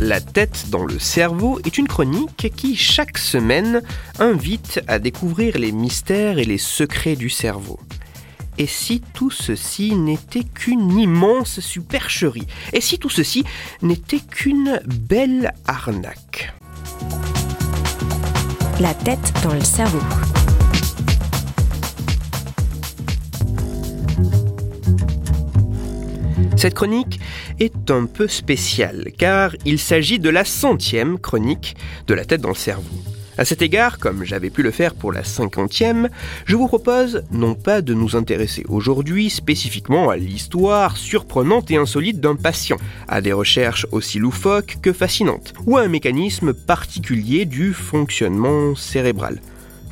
La tête dans le cerveau est une chronique qui, chaque semaine, invite à découvrir les mystères et les secrets du cerveau. Et si tout ceci n'était qu'une immense supercherie? Et si tout ceci n'était qu'une belle arnaque? La tête dans le cerveau. Cette chronique est un peu spéciale car il s'agit de la centième chronique de la tête dans le cerveau. À cet égard, comme j'avais pu le faire pour la cinquantième, je vous propose non pas de nous intéresser aujourd'hui spécifiquement à l'histoire surprenante et insolite d'un patient, à des recherches aussi loufoques que fascinantes, ou à un mécanisme particulier du fonctionnement cérébral.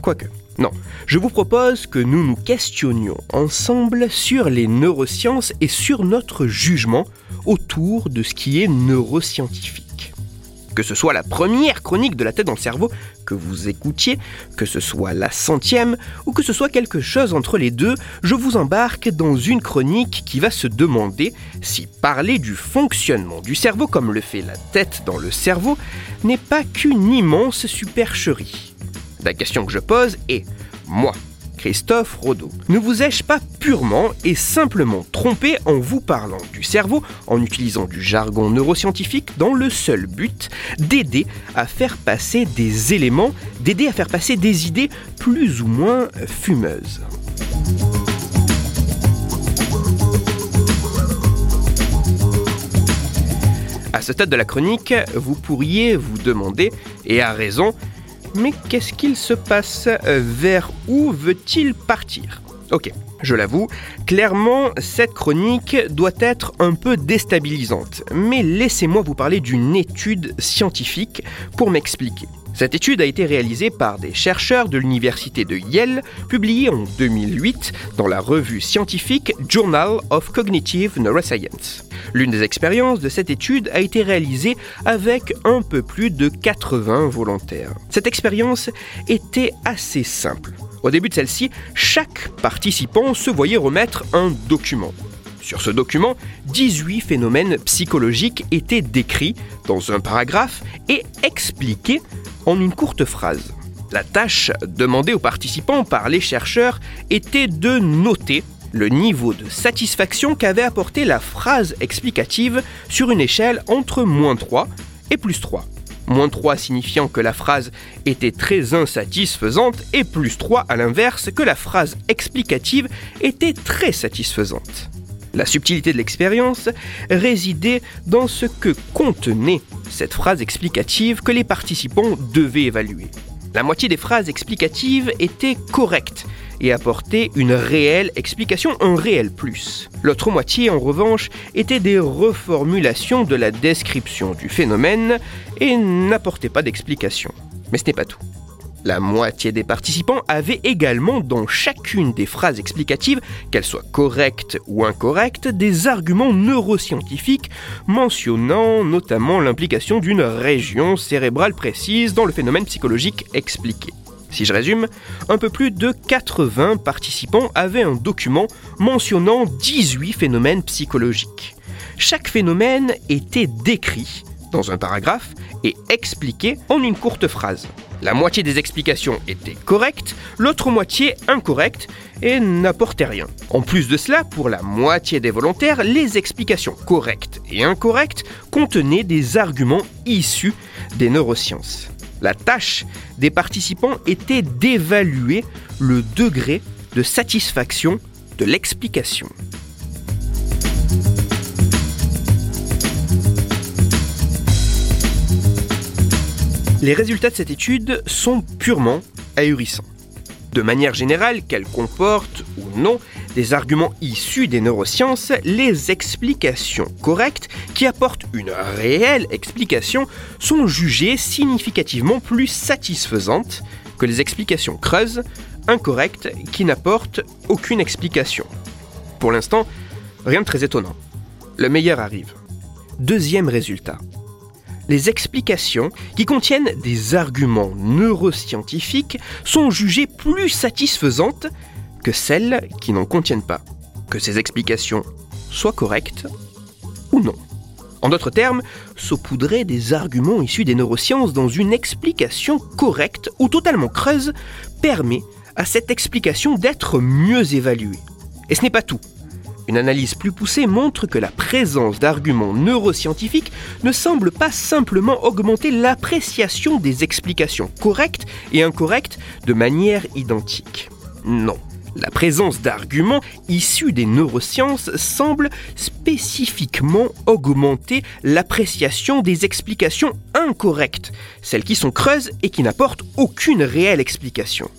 Quoique. Non, je vous propose que nous nous questionnions ensemble sur les neurosciences et sur notre jugement autour de ce qui est neuroscientifique. Que ce soit la première chronique de la tête dans le cerveau que vous écoutiez, que ce soit la centième, ou que ce soit quelque chose entre les deux, je vous embarque dans une chronique qui va se demander si parler du fonctionnement du cerveau comme le fait la tête dans le cerveau n'est pas qu'une immense supercherie. La question que je pose est, moi, Christophe Rodeau, ne vous ai-je pas purement et simplement trompé en vous parlant du cerveau, en utilisant du jargon neuroscientifique, dans le seul but d'aider à faire passer des éléments, d'aider à faire passer des idées plus ou moins fumeuses? À ce stade de la chronique, vous pourriez vous demander, et à raison, mais qu'est-ce qu'il se passe Vers où veut-il partir? Ok, je l'avoue, clairement, cette chronique doit être un peu déstabilisante, mais laissez-moi vous parler d'une étude scientifique pour m'expliquer. Cette étude a été réalisée par des chercheurs de l'université de Yale, publiée en 2008 dans la revue scientifique Journal of Cognitive Neuroscience. L'une des expériences de cette étude a été réalisée avec un peu plus de 80 volontaires. Cette expérience était assez simple. Au début de celle-ci, chaque participant se voyait remettre un document. Sur ce document, 18 phénomènes psychologiques étaient décrits dans un paragraphe et expliqués en une courte phrase. La tâche demandée aux participants par les chercheurs était de noter le niveau de satisfaction qu'avait apporté la phrase explicative sur une échelle entre moins 3 et plus 3. Moins 3 signifiant que la phrase était très insatisfaisante et plus 3 à l'inverse que la phrase explicative était très satisfaisante. La subtilité de l'expérience résidait dans ce que contenait cette phrase explicative que les participants devaient évaluer. La moitié des phrases explicatives étaient correctes et apportaient une réelle explication, un réel plus. L'autre moitié, en revanche, était des reformulations de la description du phénomène et n'apportaient pas d'explication. Mais ce n'est pas tout. La moitié des participants avaient également dans chacune des phrases explicatives, qu'elles soient correctes ou incorrectes, des arguments neuroscientifiques mentionnant notamment l'implication d'une région cérébrale précise dans le phénomène psychologique expliqué. Si je résume, un peu plus de 80 participants avaient un document mentionnant 18 phénomènes psychologiques. Chaque phénomène était décrit dans un paragraphe et expliqué en une courte phrase. La moitié des explications étaient correctes, l'autre moitié incorrecte et n'apportait rien. En plus de cela, pour la moitié des volontaires, les explications correctes et incorrectes contenaient des arguments issus des neurosciences. La tâche des participants était d'évaluer le degré de satisfaction de l'explication. Les résultats de cette étude sont purement ahurissants. De manière générale, qu'elle comporte ou non des arguments issus des neurosciences, les explications correctes qui apportent une réelle explication sont jugées significativement plus satisfaisantes que les explications creuses, incorrects qui n'apportent aucune explication. Pour l'instant, rien de très étonnant. Le meilleur arrive. Deuxième résultat. Les explications qui contiennent des arguments neuroscientifiques sont jugées plus satisfaisantes que celles qui n'en contiennent pas. Que ces explications soient correctes ou non. En d'autres termes, saupoudrer des arguments issus des neurosciences dans une explication correcte ou totalement creuse permet à cette explication d'être mieux évaluée. Et ce n'est pas tout. Une analyse plus poussée montre que la présence d'arguments neuroscientifiques ne semble pas simplement augmenter l'appréciation des explications correctes et incorrectes de manière identique. Non. La présence d'arguments issus des neurosciences semble spécifiquement augmenter l'appréciation des explications incorrectes, celles qui sont creuses et qui n'apportent aucune réelle explication.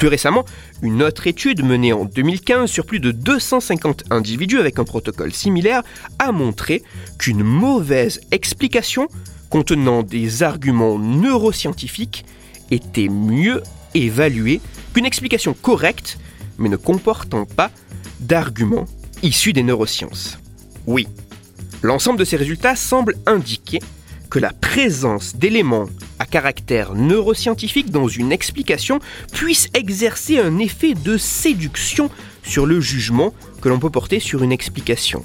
Plus récemment, une autre étude menée en 2015 sur plus de 250 individus avec un protocole similaire a montré qu'une mauvaise explication contenant des arguments neuroscientifiques était mieux évaluée qu'une explication correcte mais ne comportant pas d'arguments issus des neurosciences. Oui, l'ensemble de ces résultats semble indiquer que la présence d'éléments à caractère neuroscientifique dans une explication puisse exercer un effet de séduction sur le jugement que l'on peut porter sur une explication.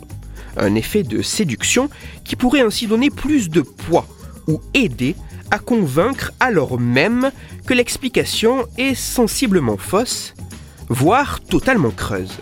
Un effet de séduction qui pourrait ainsi donner plus de poids ou aider à convaincre alors même que l'explication est sensiblement fausse voire totalement creuse.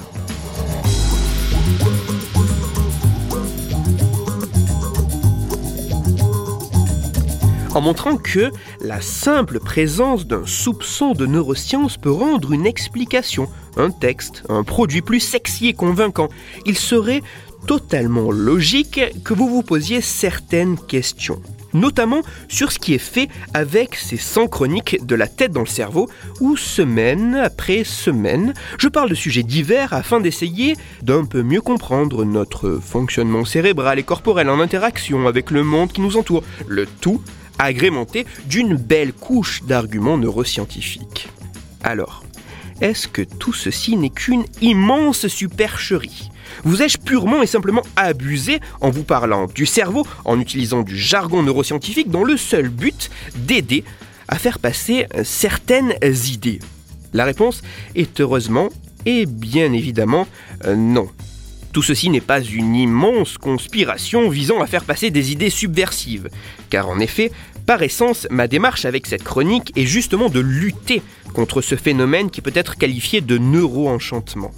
En montrant que la simple présence d'un soupçon de neurosciences peut rendre une explication, un texte, un produit plus sexy et convaincant. Il serait totalement logique que vous vous posiez certaines questions notamment sur ce qui est fait avec ces 100 chroniques de la tête dans le cerveau, où semaine après semaine, je parle de sujets divers afin d'essayer d'un peu mieux comprendre notre fonctionnement cérébral et corporel en interaction avec le monde qui nous entoure, le tout agrémenté d'une belle couche d'arguments neuroscientifiques. Alors, est-ce que tout ceci n'est qu'une immense supercherie? Vous ai-je purement et simplement abusé en vous parlant du cerveau, en utilisant du jargon neuroscientifique dans le seul but d'aider à faire passer certaines idées? La réponse est heureusement et bien évidemment euh, non. Tout ceci n'est pas une immense conspiration visant à faire passer des idées subversives, car en effet, par essence, ma démarche avec cette chronique est justement de lutter contre ce phénomène qui peut être qualifié de neuroenchantement.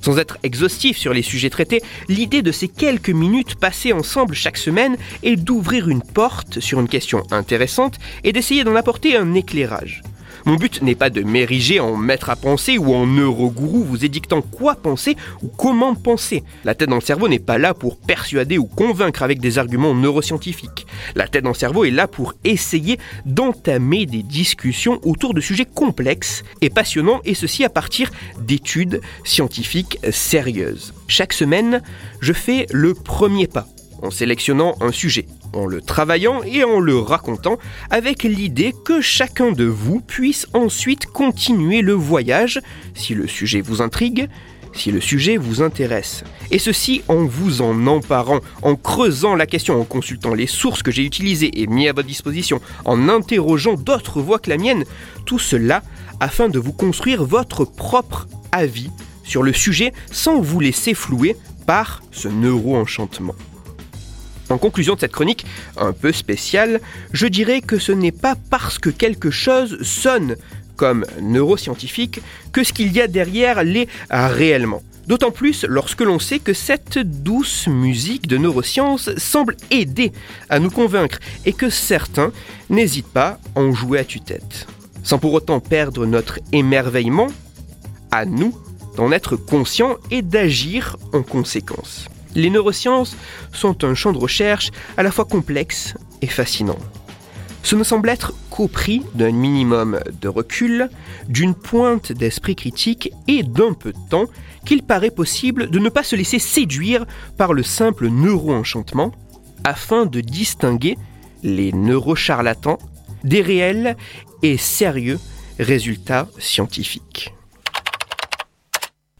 Sans être exhaustif sur les sujets traités, l'idée de ces quelques minutes passées ensemble chaque semaine est d'ouvrir une porte sur une question intéressante et d'essayer d'en apporter un éclairage. Mon but n'est pas de m'ériger en maître à penser ou en neurogourou vous édictant quoi penser ou comment penser. La tête dans le cerveau n'est pas là pour persuader ou convaincre avec des arguments neuroscientifiques. La tête dans le cerveau est là pour essayer d'entamer des discussions autour de sujets complexes et passionnants et ceci à partir d'études scientifiques sérieuses. Chaque semaine, je fais le premier pas en sélectionnant un sujet, en le travaillant et en le racontant, avec l'idée que chacun de vous puisse ensuite continuer le voyage si le sujet vous intrigue, si le sujet vous intéresse. Et ceci en vous en emparant, en creusant la question, en consultant les sources que j'ai utilisées et mis à votre disposition, en interrogeant d'autres voix que la mienne, tout cela afin de vous construire votre propre avis sur le sujet sans vous laisser flouer par ce neuro-enchantement. En conclusion de cette chronique un peu spéciale, je dirais que ce n'est pas parce que quelque chose sonne comme neuroscientifique que ce qu'il y a derrière l'est réellement. D'autant plus lorsque l'on sait que cette douce musique de neurosciences semble aider à nous convaincre et que certains n'hésitent pas à en jouer à tue-tête. Sans pour autant perdre notre émerveillement, à nous d'en être conscients et d'agir en conséquence. Les neurosciences sont un champ de recherche à la fois complexe et fascinant. Ce ne semble être qu'au prix d'un minimum de recul, d'une pointe d'esprit critique et d'un peu de temps qu'il paraît possible de ne pas se laisser séduire par le simple neuro-enchantement afin de distinguer les neurocharlatans des réels et sérieux résultats scientifiques.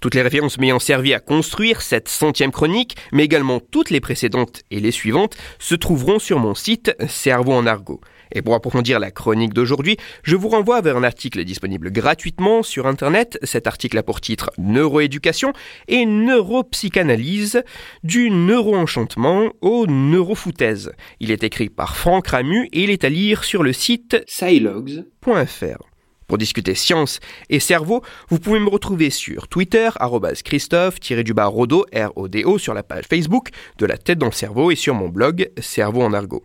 Toutes les références m'ayant servi à construire cette centième chronique, mais également toutes les précédentes et les suivantes, se trouveront sur mon site Cerveau en argot. Et pour approfondir la chronique d'aujourd'hui, je vous renvoie vers un article disponible gratuitement sur Internet. Cet article a pour titre Neuroéducation et neuropsychanalyse du neuroenchantement au neurofoutaise. Il est écrit par Franck Ramu et il est à lire sur le site silogs.fr. Pour discuter science et cerveau, vous pouvez me retrouver sur Twitter, Christophe-Rodo, R-O-D-O, sur la page Facebook de La tête dans le cerveau et sur mon blog Cerveau en argot.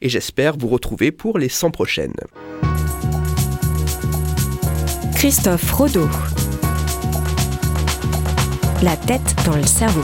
et j'espère vous retrouver pour les 100 prochaines. Christophe Rodeau. La tête dans le cerveau.